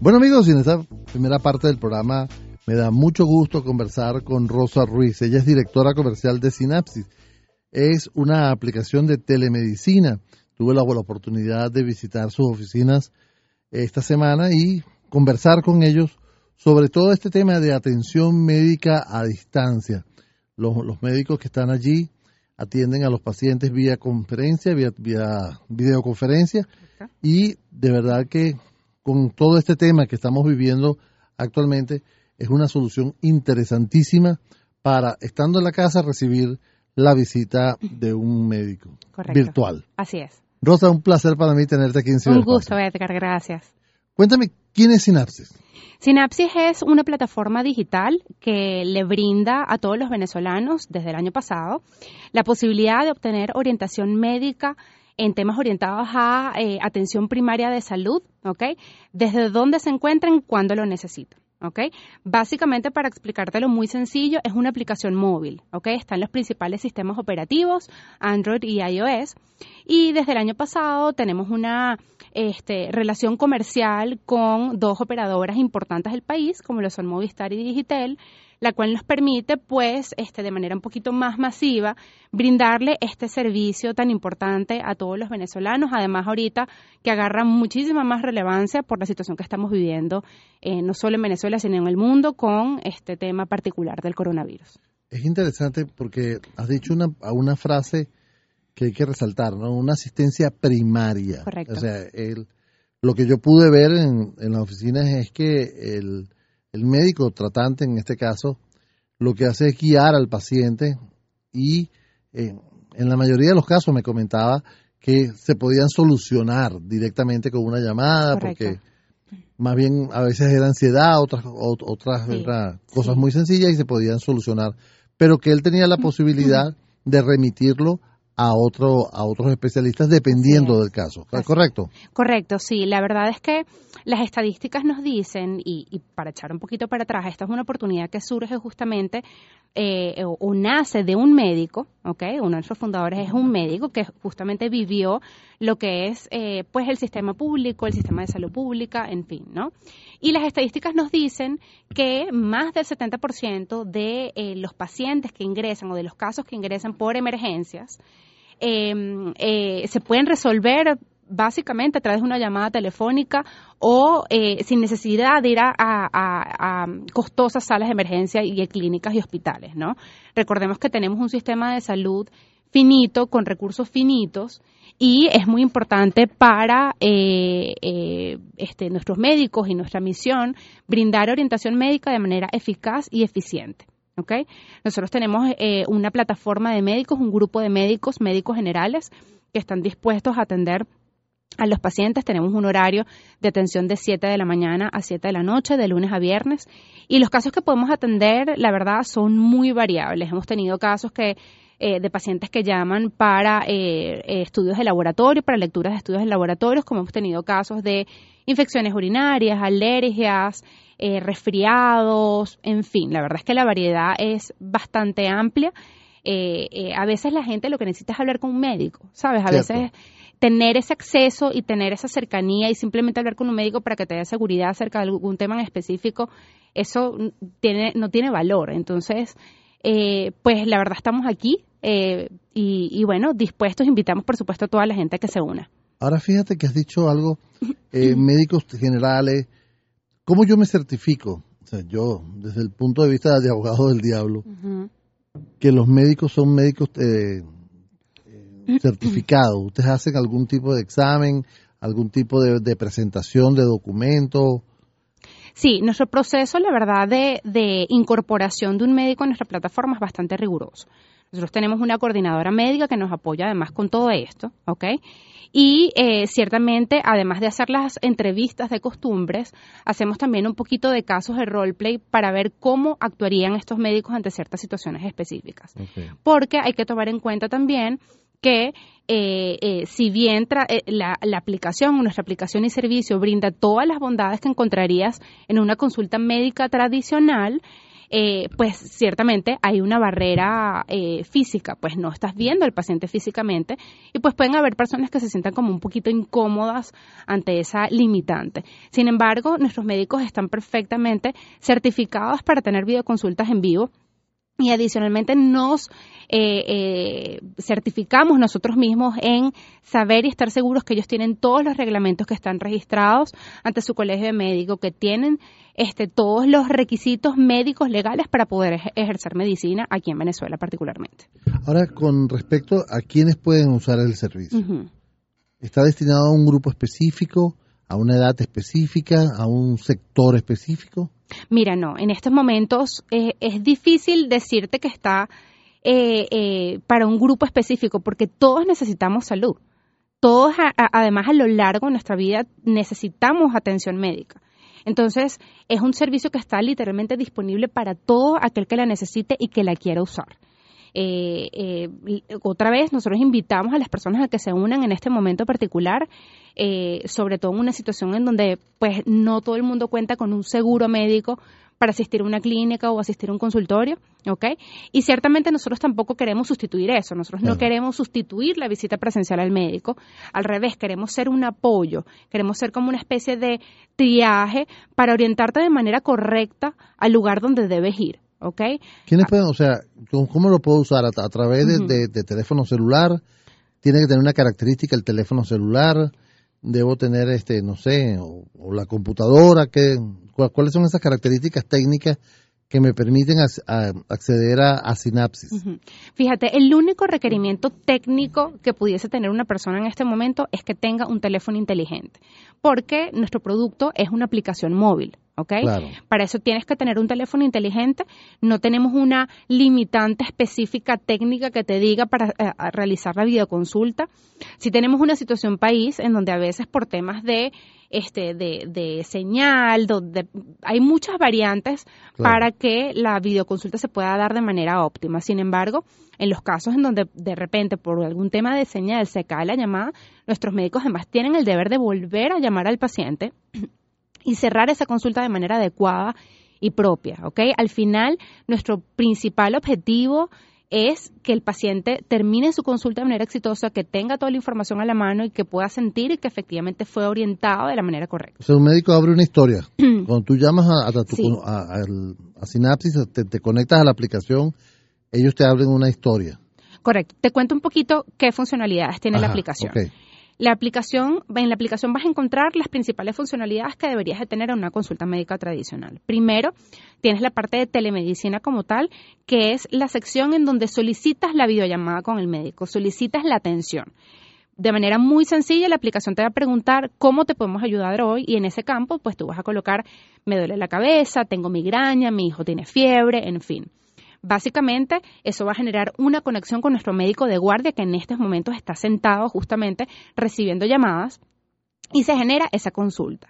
Bueno amigos, en esta primera parte del programa me da mucho gusto conversar con Rosa Ruiz. Ella es directora comercial de Sinapsis. Es una aplicación de telemedicina. Tuve la, la oportunidad de visitar sus oficinas esta semana y conversar con ellos sobre todo este tema de atención médica a distancia. Los, los médicos que están allí atienden a los pacientes vía conferencia, vía, vía videoconferencia y de verdad que con todo este tema que estamos viviendo actualmente, es una solución interesantísima para, estando en la casa, recibir la visita de un médico virtual. Así es. Rosa, un placer para mí tenerte aquí en Ciudad Un gusto, Edgar, gracias. Cuéntame, ¿quién es Sinapsis? Sinapsis es una plataforma digital que le brinda a todos los venezolanos desde el año pasado la posibilidad de obtener orientación médica en temas orientados a eh, atención primaria de salud, ¿ok? Desde dónde se encuentran, cuándo lo necesitan. ¿ok? Básicamente, para explicártelo muy sencillo, es una aplicación móvil, ¿ok? Está en los principales sistemas operativos, Android y iOS. Y desde el año pasado tenemos una este, relación comercial con dos operadoras importantes del país, como lo son Movistar y Digitel, la cual nos permite, pues, este, de manera un poquito más masiva, brindarle este servicio tan importante a todos los venezolanos, además ahorita que agarra muchísima más relevancia por la situación que estamos viviendo, eh, no solo en Venezuela, sino en el mundo, con este tema particular del coronavirus. Es interesante porque has dicho una, una frase que hay que resaltar, ¿no? Una asistencia primaria. Correcto. O sea, el, lo que yo pude ver en, en las oficinas es que el el médico tratante, en este caso, lo que hace es guiar al paciente y eh, en la mayoría de los casos me comentaba que se podían solucionar directamente con una llamada porque más bien a veces era ansiedad, otras otras cosas muy sencillas y se podían solucionar, pero que él tenía la posibilidad de remitirlo a otro a otros especialistas dependiendo del caso. ¿Correcto? Correcto, sí. La verdad es que las estadísticas nos dicen, y, para echar un poquito para atrás, esta es una oportunidad que surge justamente eh, o, nace de un médico, ¿ok? Uno de nuestros fundadores es un médico que justamente vivió lo que es eh, pues el sistema público, el sistema de salud pública, en fin, ¿no? Y las estadísticas nos dicen que más del 70% de eh, los pacientes que ingresan o de los casos que ingresan por emergencias, se pueden resolver básicamente a través de una llamada telefónica o eh, sin necesidad de ir a, costosas salas de emergencia y clínicas y hospitales, ¿no? Recordemos que tenemos un sistema de salud finito, con recursos finitos, y es muy importante para eh, este, nuestros médicos y nuestra misión brindar orientación médica de manera eficaz y eficiente. Nosotros tenemos eh, una plataforma de médicos, un grupo de médicos, médicos generales, que están dispuestos a atender a los pacientes. Tenemos un horario de atención de 7 de la mañana a 7 de la noche, de lunes a viernes. Y los casos que podemos atender, la verdad, son muy variables. Hemos tenido casos que eh, de pacientes que llaman para eh, estudios de laboratorio, para lecturas de estudios de laboratorios, como hemos tenido casos de infecciones urinarias, alergias, eh, resfriados, en fin, la verdad es que la variedad es bastante amplia. Eh, eh, a veces la gente lo que necesita es hablar con un médico, ¿sabes? A veces tener ese acceso y tener esa cercanía y simplemente hablar con un médico para que te dé seguridad acerca de algún tema en específico, eso tiene, no tiene valor. Entonces, pues la verdad estamos aquí y, y, bueno, dispuestos, invitamos por supuesto a toda la gente que se una. Ahora fíjate que has dicho algo, médicos generales, ¿Cómo yo me certifico? O sea, yo, desde el punto de vista de abogado del diablo, que los médicos son médicos eh, eh, certificados. ¿Ustedes hacen algún tipo de examen, algún tipo de, presentación de documento? Sí, nuestro proceso, la verdad, de, de, incorporación de un médico en nuestra plataforma es bastante riguroso. Nosotros tenemos una coordinadora médica que nos apoya además con todo esto, ¿ok? Y eh, ciertamente, además de hacer las entrevistas de costumbres, hacemos también un poquito de casos de roleplay para ver cómo actuarían estos médicos ante ciertas situaciones específicas. Porque hay que tomar en cuenta también que eh, eh, si bien la, la, aplicación, nuestra aplicación y servicio brinda todas las bondades que encontrarías en una consulta médica tradicional, eh, pues ciertamente hay una barrera eh, física, pues no estás viendo al paciente físicamente y pues pueden haber personas que se sientan como un poquito incómodas ante esa limitante. Sin embargo, nuestros médicos están perfectamente certificados para tener videoconsultas en vivo y adicionalmente nos eh, eh, certificamos nosotros mismos en saber y estar seguros que ellos tienen todos los reglamentos que están registrados ante su colegio de médico, que tienen este, todos los requisitos médicos legales para poder ejercer medicina aquí en Venezuela particularmente. Ahora, con respecto a quiénes pueden usar el servicio, ¿está destinado a un grupo específico, a una edad específica, a un sector específico? Mira, no, en estos momentos eh, es difícil decirte que está eh, eh, para un grupo específico porque todos necesitamos salud. Todos, además, a lo largo de nuestra vida necesitamos atención médica. Entonces, es un servicio que está literalmente disponible para todo aquel que la necesite y que la quiera usar. Eh, eh, otra vez, nosotros invitamos a las personas a que se unan en este momento particular, eh, sobre todo en una situación en donde pues no todo el mundo cuenta con un seguro médico para asistir a una clínica o asistir a un consultorio, ¿ok? Y ciertamente nosotros tampoco queremos sustituir eso, nosotros no queremos sustituir la visita presencial al médico, al revés, queremos ser un apoyo, queremos ser como una especie de triaje para orientarte de manera correcta al lugar donde debes ir, ¿ok? ¿Quiénes pueden, o sea, cómo lo puedo usar? ¿A, través de, teléfono celular? ¿Tiene que tener una característica el teléfono celular? ¿Debo tener, este, no sé, o, la computadora? ¿qué, ¿Cuáles son esas características técnicas que me permiten acceder a, a Sinapsis. Fíjate, el único requerimiento técnico que pudiese tener una persona en este momento es que tenga un teléfono inteligente, porque nuestro producto es una aplicación móvil. ¿Ok? Para eso tienes que tener un teléfono inteligente. No tenemos una limitante específica técnica que te diga para eh, realizar la videoconsulta. Si tenemos una situación país en donde a veces por temas de este de, señal, donde hay muchas variantes para que la videoconsulta se pueda dar de manera óptima. Sin embargo, en los casos en donde de repente por algún tema de señal se cae la llamada, nuestros médicos además tienen el deber de volver a llamar al paciente y cerrar esa consulta de manera adecuada y propia, ¿ok? Al final, nuestro principal objetivo es que el paciente termine su consulta de manera exitosa, que tenga toda la información a la mano y que pueda sentir que efectivamente fue orientado de la manera correcta. O sea, un médico abre una historia. Cuando tú llamas a, a, Sinapsis, te, conectas a la aplicación, ellos te abren una historia. Correcto. Te cuento un poquito qué funcionalidades tiene la aplicación. La aplicación, en la aplicación vas a encontrar las principales funcionalidades que deberías de tener en una consulta médica tradicional. Primero, tienes la parte de telemedicina como tal, que es la sección en donde solicitas la videollamada con el médico, solicitas la atención. De manera muy sencilla, la aplicación te va a preguntar cómo te podemos ayudar hoy y en ese campo, pues tú vas a colocar, me duele la cabeza, tengo migraña, mi hijo tiene fiebre, en fin. Básicamente, eso va a generar una conexión con nuestro médico de guardia que en estos momentos está sentado justamente recibiendo llamadas y se genera esa consulta.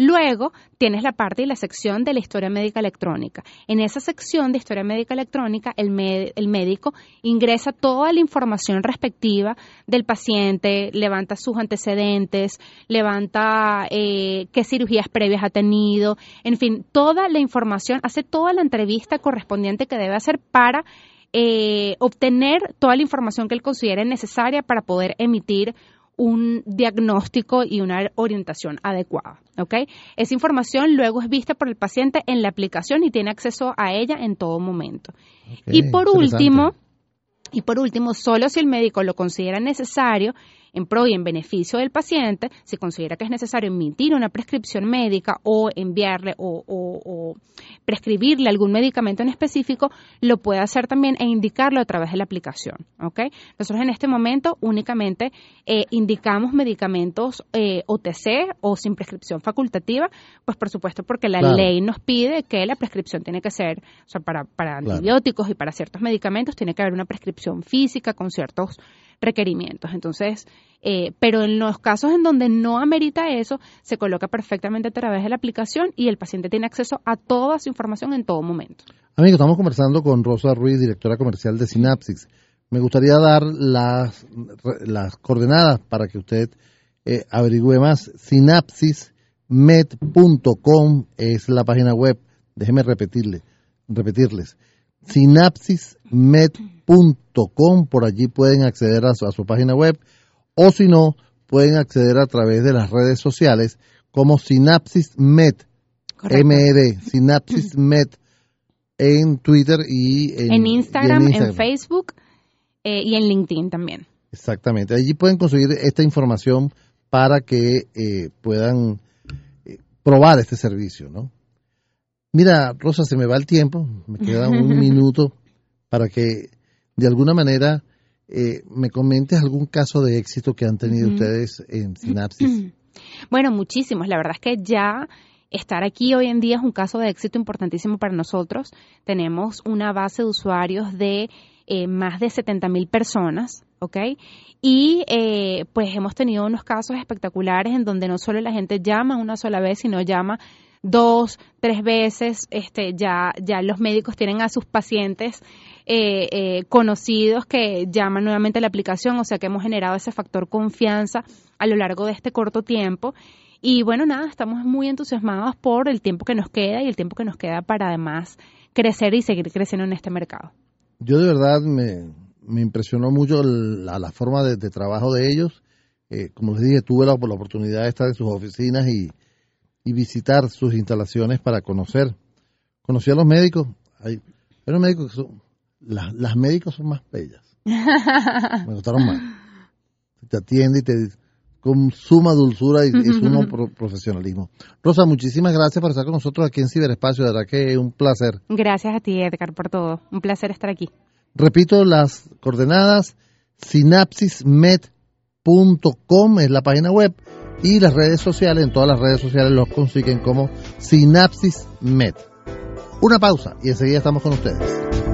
Luego tienes la parte y la sección de la historia médica electrónica. En esa sección de historia médica electrónica, el, médico ingresa toda la información respectiva del paciente, levanta sus antecedentes, levanta eh, qué cirugías previas ha tenido, en fin, toda la información, hace toda la entrevista correspondiente que debe hacer para eh, obtener toda la información que él considere necesaria para poder emitir un diagnóstico y una orientación adecuada. Esa información luego es vista por el paciente en la aplicación y tiene acceso a ella en todo momento. y por último, y por último, solo si el médico lo considera necesario, en pro y en beneficio del paciente, si considera que es necesario emitir una prescripción médica o enviarle o, prescribirle algún medicamento en específico, lo puede hacer también e indicarlo a través de la aplicación. Nosotros en este momento únicamente eh, indicamos medicamentos eh, OTC o sin prescripción facultativa, pues por supuesto porque la ley nos pide que la prescripción tiene que ser, o sea, para, para antibióticos y para ciertos medicamentos tiene que haber una prescripción física con ciertos requerimientos. Entonces, eh, pero en los casos en donde no amerita eso, se coloca perfectamente a través de la aplicación y el paciente tiene acceso a toda su información en todo momento. Amigos, estamos conversando con Rosa Ruiz, directora comercial de Synapsis. Me gustaría dar las, las coordenadas para que usted eh, averigüe más. Synapsismed.com es la página web. Déjeme repetirle repetirles, sinapsismed.com, por allí pueden acceder a su, página web, o si no, pueden acceder a través de las redes sociales como SinapsisMed, MED, SinapsisMed en Twitter y en, Instagram, en, Facebook eh, y en LinkedIn también. Exactamente, allí pueden conseguir esta información para que eh, puedan eh, probar este servicio, ¿no? Mira, Rosa, se me va el tiempo, me queda un minuto para que de alguna manera eh, me comentes algún caso de éxito que han tenido ustedes en Sinapsis. Bueno, muchísimos. La verdad es que ya estar aquí hoy en día es un caso de éxito importantísimo para nosotros. Tenemos una base de usuarios de eh, más de 70 mil personas, ¿ok? Y eh, pues hemos tenido unos casos espectaculares en donde no solo la gente llama una sola vez, sino llama dos, tres veces, este, ya, ya los médicos tienen a sus pacientes eh, eh, conocidos que llaman nuevamente a la aplicación, o sea que hemos generado ese factor confianza a lo largo de este corto tiempo. Y bueno, nada, estamos muy entusiasmados por el tiempo que nos queda y el tiempo que nos queda para además crecer y seguir creciendo en este mercado. Yo de verdad me, me impresionó mucho la, la forma de, trabajo de ellos. Eh, como les dije, tuve la, la oportunidad de estar en sus oficinas y, y visitar sus instalaciones para conocer. Conocí a los médicos. Hay, hay médicos que son, las, las médicos son más bellas. Me gustaron más. Te atiende y te con suma dulzura y, sumo profesionalismo. Rosa, muchísimas gracias por estar con nosotros aquí en Ciberespacio. De verdad que es un placer. Gracias a ti, Edgar, por todo. Un placer estar aquí. Repito las coordenadas: sinapsismed.com es la página web y las redes sociales, en todas las redes sociales los consiguen como Sinapsis Med. Una pausa y enseguida estamos con ustedes.